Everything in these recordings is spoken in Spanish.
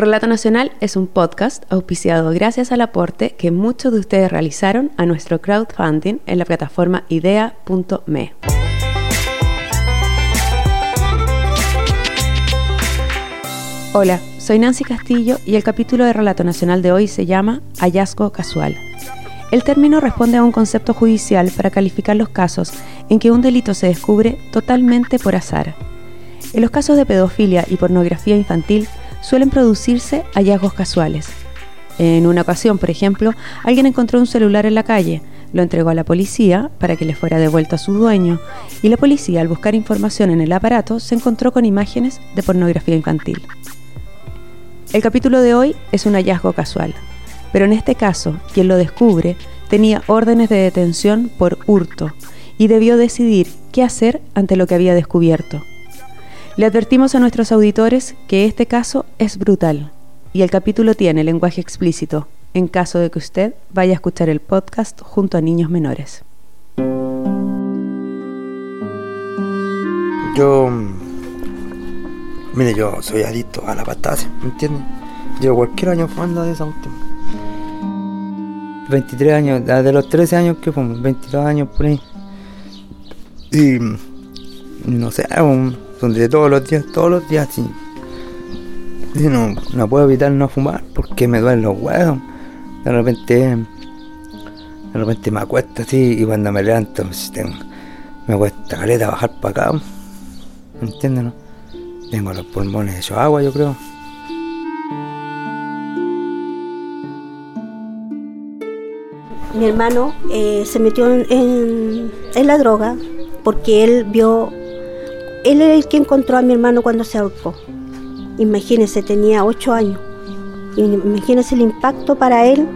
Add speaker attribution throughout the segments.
Speaker 1: Relato Nacional es un podcast auspiciado gracias al aporte que muchos de ustedes realizaron a nuestro crowdfunding en la plataforma idea.me. Hola, soy Nancy Castillo y el capítulo de Relato Nacional de hoy se llama Hallazgo Casual. El término responde a un concepto judicial para calificar los casos en que un delito se descubre totalmente por azar. En los casos de pedofilia y pornografía infantil suelen producirse hallazgos casuales. En una ocasión, por ejemplo, alguien encontró un celular en la calle, lo entregó a la policía para que le fuera devuelto a su dueño y la policía al buscar información en el aparato se encontró con imágenes de pornografía infantil. El capítulo de hoy es un hallazgo casual, pero en este caso quien lo descubre tenía órdenes de detención por hurto y debió decidir qué hacer ante lo que había descubierto. Le advertimos a nuestros auditores que este caso es brutal y el capítulo tiene lenguaje explícito en caso de que usted vaya a escuchar el podcast junto a niños menores.
Speaker 2: Yo, mire, yo soy adicto a la pastase, ¿me entiende? Llevo cualquier año fumando de esa última. 23 años, desde los 13 años que fumo, 22 años por ahí. Y no sé, son de todos los días, todos los días, sí. Y no, no puedo evitar no fumar porque me duelen los huevos. De repente, de repente me acuesto así y cuando me levanto me cuesta caleta bajar para acá. ¿Me entiendes? No? Tengo los pulmones hechos agua, yo creo.
Speaker 3: Mi hermano eh, se metió en la droga porque él vio él es el que encontró a mi hermano cuando se ahorcó. Imagínese, tenía ocho años. Imagínese el impacto para él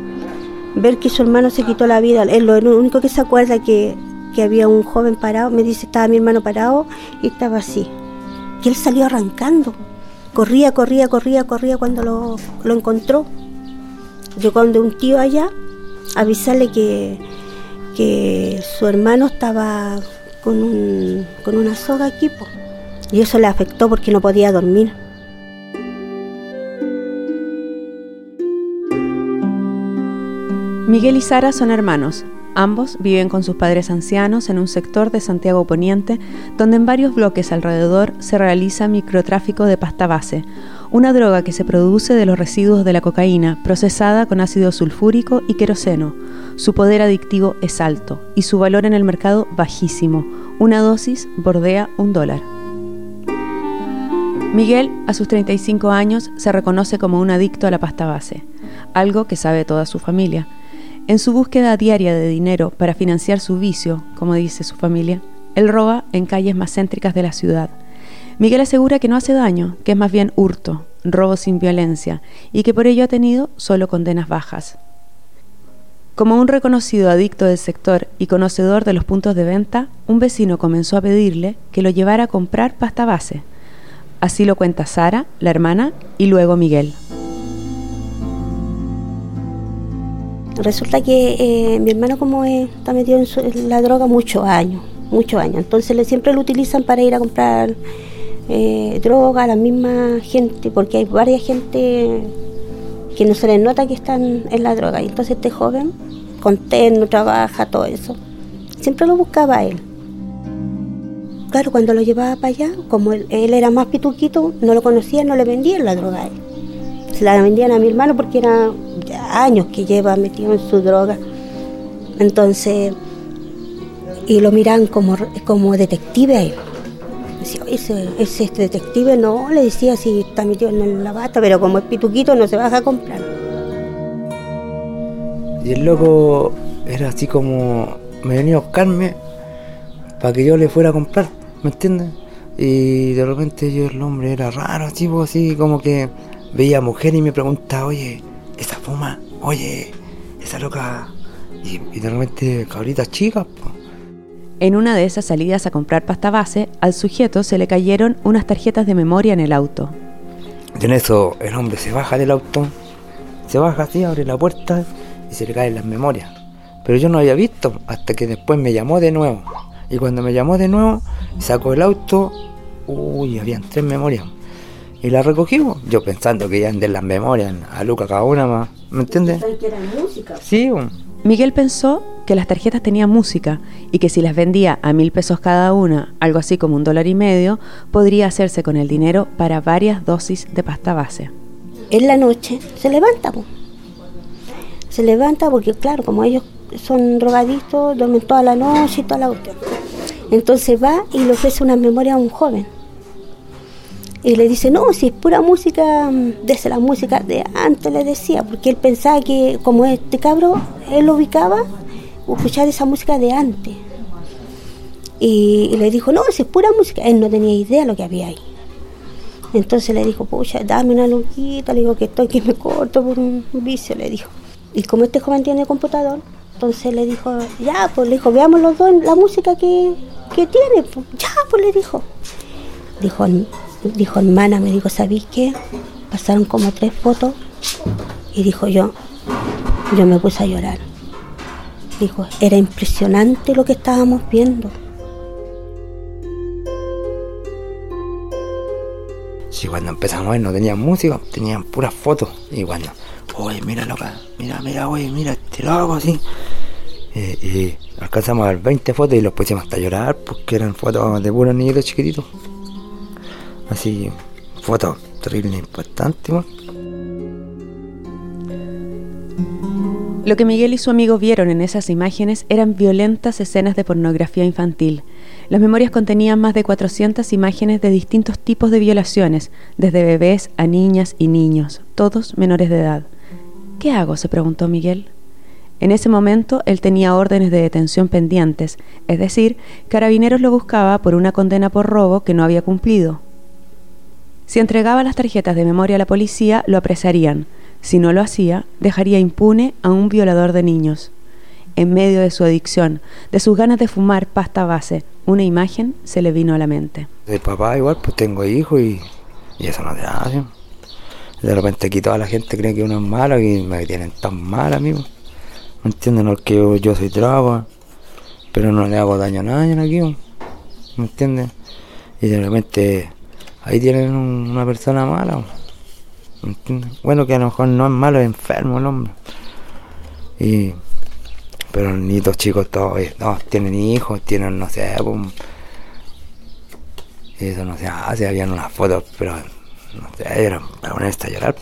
Speaker 3: ver que su hermano se quitó la vida. Él lo único que se acuerda que, que había un joven parado, me dice, estaba mi hermano parado y estaba así. Y él salió arrancando. Corría, corría, corría, corría cuando lo, lo encontró. Llegó donde un tío allá avisarle que, que su hermano estaba con, un, con una soga aquí, y eso le afectó porque no podía dormir.
Speaker 1: Miguel y Sara son hermanos. Ambos viven con sus padres ancianos en un sector de Santiago Poniente, donde en varios bloques alrededor se realiza microtráfico de pasta base, una droga que se produce de los residuos de la cocaína procesada con ácido sulfúrico y queroseno. Su poder adictivo es alto y su valor en el mercado bajísimo. Una dosis bordea un dólar. Miguel, a sus 35 años, se reconoce como un adicto a la pasta base, algo que sabe toda su familia. En su búsqueda diaria de dinero para financiar su vicio, como dice su familia, él roba en calles más céntricas de la ciudad Miguel asegura que no hace daño, que es más bien hurto, robo sin violencia, y que por ello ha tenido solo condenas bajas. Como un reconocido adicto del sector y conocedor de los puntos de venta, un vecino comenzó a pedirle que lo llevara a comprar pasta base. Así lo cuenta Sara, la hermana, y luego Miguel.
Speaker 3: Resulta que eh, mi hermano como está metido en, la droga muchos años, muchos años, entonces le, siempre lo utilizan para ir a comprar eh, droga, la misma gente, porque hay varias gente que no se les nota que están en la droga. Y entonces este joven, contento, trabaja, todo eso, siempre lo buscaba a él. Claro, cuando lo llevaba para allá, como él, era más pituquito, no lo conocía, no le vendían la droga a él. Se la vendían a mi hermano porque era años que lleva metido en su droga. Entonces, y lo miran como, como detective a él ese, detective no, le decía si está metido en la bata, pero como es pituquito no se baja a comprar.
Speaker 2: Y el loco era así como, me venía a buscarme para que yo le fuera a comprar, ¿me entiendes? Y de repente yo el hombre era raro, así, pues, así como que veía mujer y me preguntaba, oye, esa fuma, oye, esa loca. Y, y de repente cabritas chicas, pues.
Speaker 1: En una de esas salidas a comprar pasta base, al sujeto se le cayeron unas tarjetas de memoria en el auto.
Speaker 2: En eso el hombre se baja del auto, se baja así, abre la puerta y se le caen las memorias. Pero yo no había visto hasta que después me llamó de nuevo. Y cuando me llamó de nuevo, sacó el auto, uy, habían tres memorias. y la recogimos. Yo pensando que iban de las memorias a Luca cada una más. ¿Me entiendes?
Speaker 3: que era música.
Speaker 2: Sí,
Speaker 1: Miguel pensó que las tarjetas tenían música y que si las vendía a mil pesos cada una, algo así como un dólar y medio, podría hacerse con el dinero para varias dosis de pasta base.
Speaker 3: En la noche se levanta, se levanta porque claro, como ellos son drogadictos, duermen toda la noche y toda la cuestión. Entonces va y le ofrece una memoria a un joven. Y le dice, no, si es pura música, mm, desde la música de antes, le decía, porque él pensaba que como este cabro, él lo ubicaba, escuchar esa música de antes. Y, le dijo, no, si es pura música, él no tenía idea de lo que había ahí. Entonces le dijo, pucha, dame una luquita, le digo que estoy que me corto por un vicio, le dijo. Y como este joven tiene computador, entonces le dijo, ya, pues le dijo, veamos los dos la música que, que tiene, pues, ya, pues le dijo. Dijo, dijo hermana, me dijo, ¿sabéis qué? Pasaron como tres fotos y dijo yo, yo me puse a llorar. Dijo, era impresionante lo que estábamos viendo.
Speaker 2: Sí, cuando empezamos a ver no tenían música, tenían puras fotos. Y cuando, oye, mira loca, mira, mira, oye, mira este loco así. Y alcanzamos a ver 20 fotos y los pusimos hasta llorar porque eran fotos de puros niñitos chiquititos. Así, fotos terribles impactantes.
Speaker 1: Lo que Miguel y su amigo vieron en esas imágenes eran violentas escenas de pornografía infantil. Las memorias contenían más de 400 imágenes de distintos tipos de violaciones, desde bebés a niñas y niños, todos menores de edad. ¿Qué hago? se preguntó Miguel. En ese momento él tenía órdenes de detención pendientes, es decir, Carabineros lo buscaba por una condena por robo que no había cumplido. Si entregaba las tarjetas de memoria a la policía, lo apresarían. Si no lo hacía, dejaría impune a un violador de niños. En medio de su adicción, de sus ganas de fumar pasta base, una imagen se le vino a la mente.
Speaker 2: De papá igual, pues tengo hijos y, eso no se hace. De repente aquí toda la gente cree que uno es malo y me tienen tan mal, amigo. ¿Me entienden? No es que yo, yo soy traba, pero no le hago daño a nadie aquí. ¿Me entienden? Y de repente ahí tienen un- una persona mala. Bueno, que a lo mejor no es malo, es enfermo el hombre. Y, pero los niños chicos todos, todos tienen hijos, tienen, no sé, y eso no se hace, habían unas fotos, pero no sé, eran para llorar.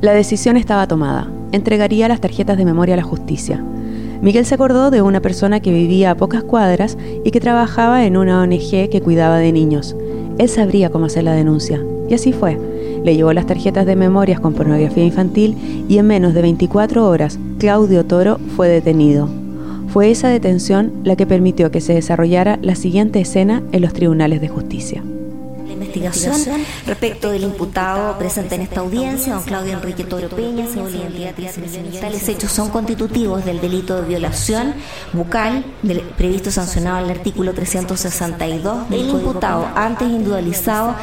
Speaker 1: La decisión estaba tomada. Entregaría las tarjetas de memoria a la justicia. Miguel se acordó de una persona que vivía a pocas cuadras y que trabajaba en una ONG que cuidaba de niños. Él sabría cómo hacer la denuncia. Y así fue. Le llevó las tarjetas de memorias con pornografía infantil y en menos de 24 horas Claudio Toro fue detenido. Fue esa detención la que permitió que se desarrollara la siguiente escena en los tribunales de justicia.
Speaker 4: Investigación respecto del imputado presente en esta audiencia, don Claudio Enrique Toro Peña, según la identidad. Tales hechos son constitutivos del delito de violación bucal del- previsto sancionado en el artículo 362 del imputado antes individualizado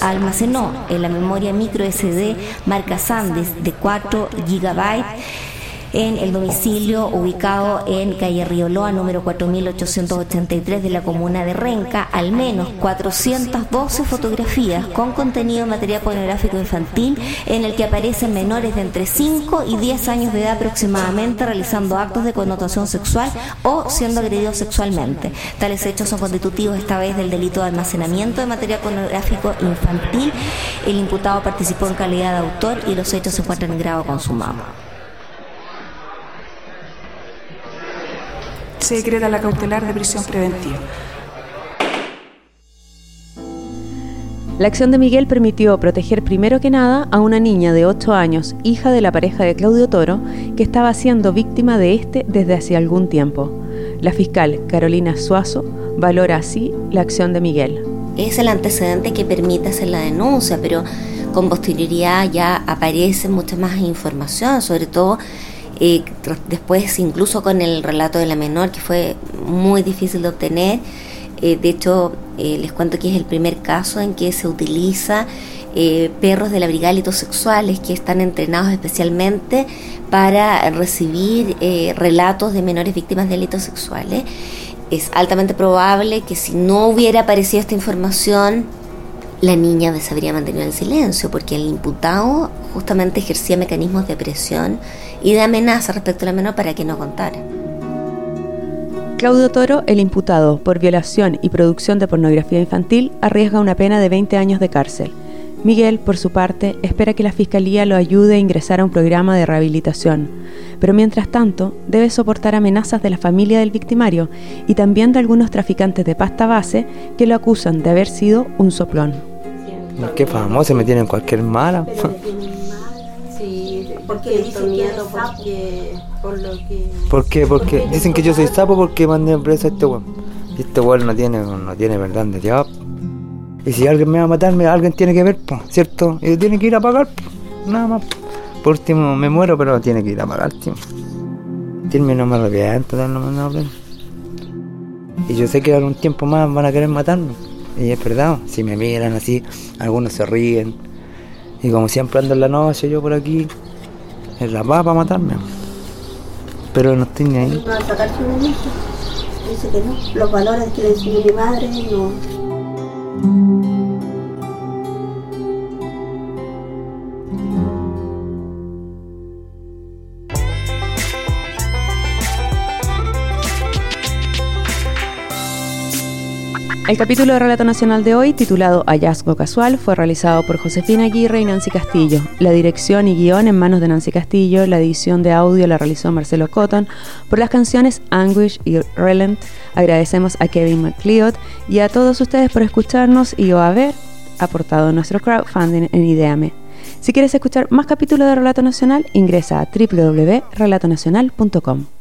Speaker 4: almacenó en la memoria micro SD marca Sandes de 4 GB en el domicilio ubicado en calle Rioloa, número 4883 de la comuna de Renca, al menos 412 fotografías con contenido de material pornográfico infantil en el que aparecen menores de entre 5 y 10 años de edad aproximadamente realizando actos de connotación sexual o siendo agredidos sexualmente. Tales hechos son constitutivos esta vez del delito de almacenamiento de material pornográfico infantil. El imputado participó en calidad de autor y los hechos se encuentran en grado consumado.
Speaker 5: Se decreta la cautelar de prisión preventiva.
Speaker 1: La acción de Miguel permitió proteger primero que nada a una niña de 8 años, hija de la pareja de Claudio Toro, que estaba siendo víctima de este desde hace algún tiempo. La fiscal Carolina Suazo valora así la acción de Miguel.
Speaker 4: es el antecedente que permite hacer la denuncia, pero con posterioridad ya aparece mucha más información, sobre todo eh, después incluso con el relato de la menor, que fue muy difícil de obtener. Eh, de hecho, eh, les cuento que es el primer caso en que se utiliza eh, perros de la brigada de delitos sexuales que están entrenados especialmente para recibir eh, relatos de menores víctimas de delitos sexuales es altamente probable que si no hubiera aparecido esta información, la niña se habría mantenido en silencio, porque el imputado justamente ejercía mecanismos de presión y de amenaza respecto a la menor para que no contara.
Speaker 1: Claudio Toro, el imputado por violación y producción de pornografía infantil, arriesga una pena de 20 años de cárcel. Miguel, por su parte, espera que la Fiscalía lo ayude a ingresar a un programa de rehabilitación, pero mientras tanto debe soportar amenazas de la familia del victimario y también de algunos traficantes de pasta base que lo acusan de haber sido un soplón.
Speaker 2: Qué famoso, me tienen cualquier mala.
Speaker 3: Porque dicen que porque por lo que
Speaker 2: ¿Por qué? Porque dicen que yo soy sapo porque mandé preso a este weón. Y este weón no tiene, no tiene verdad de Dios. Y si alguien me va a matarme, alguien tiene que ver, po, ¿cierto? Y tiene que ir a pagar, po, nada más. Por último me muero, pero tiene que ir a pagar, tío. Tiene no me arrepiento no me no, Y yo sé que algún tiempo más van a querer matarme. Y es verdad, si me miran así, algunos se ríen. Y como siempre ando en la noche yo por aquí, en la va para matarme. Pero no estoy ni ahí.
Speaker 3: Dice que no. Los valores que le enseñó mi madre no.
Speaker 1: El capítulo de Relato Nacional de hoy, titulado Hallazgo Casual, fue realizado por Josefina Aguirre y Nancy Castillo. La dirección y guion en manos de Nancy Castillo, la edición de audio la realizó Marcelo Cotton. Por las canciones Anguish y Relent, agradecemos a Kevin McLeod y a todos ustedes por escucharnos y o haber aportado nuestro crowdfunding en Ideame. Si quieres escuchar más capítulos de Relato Nacional, ingresa a www.relatonacional.com.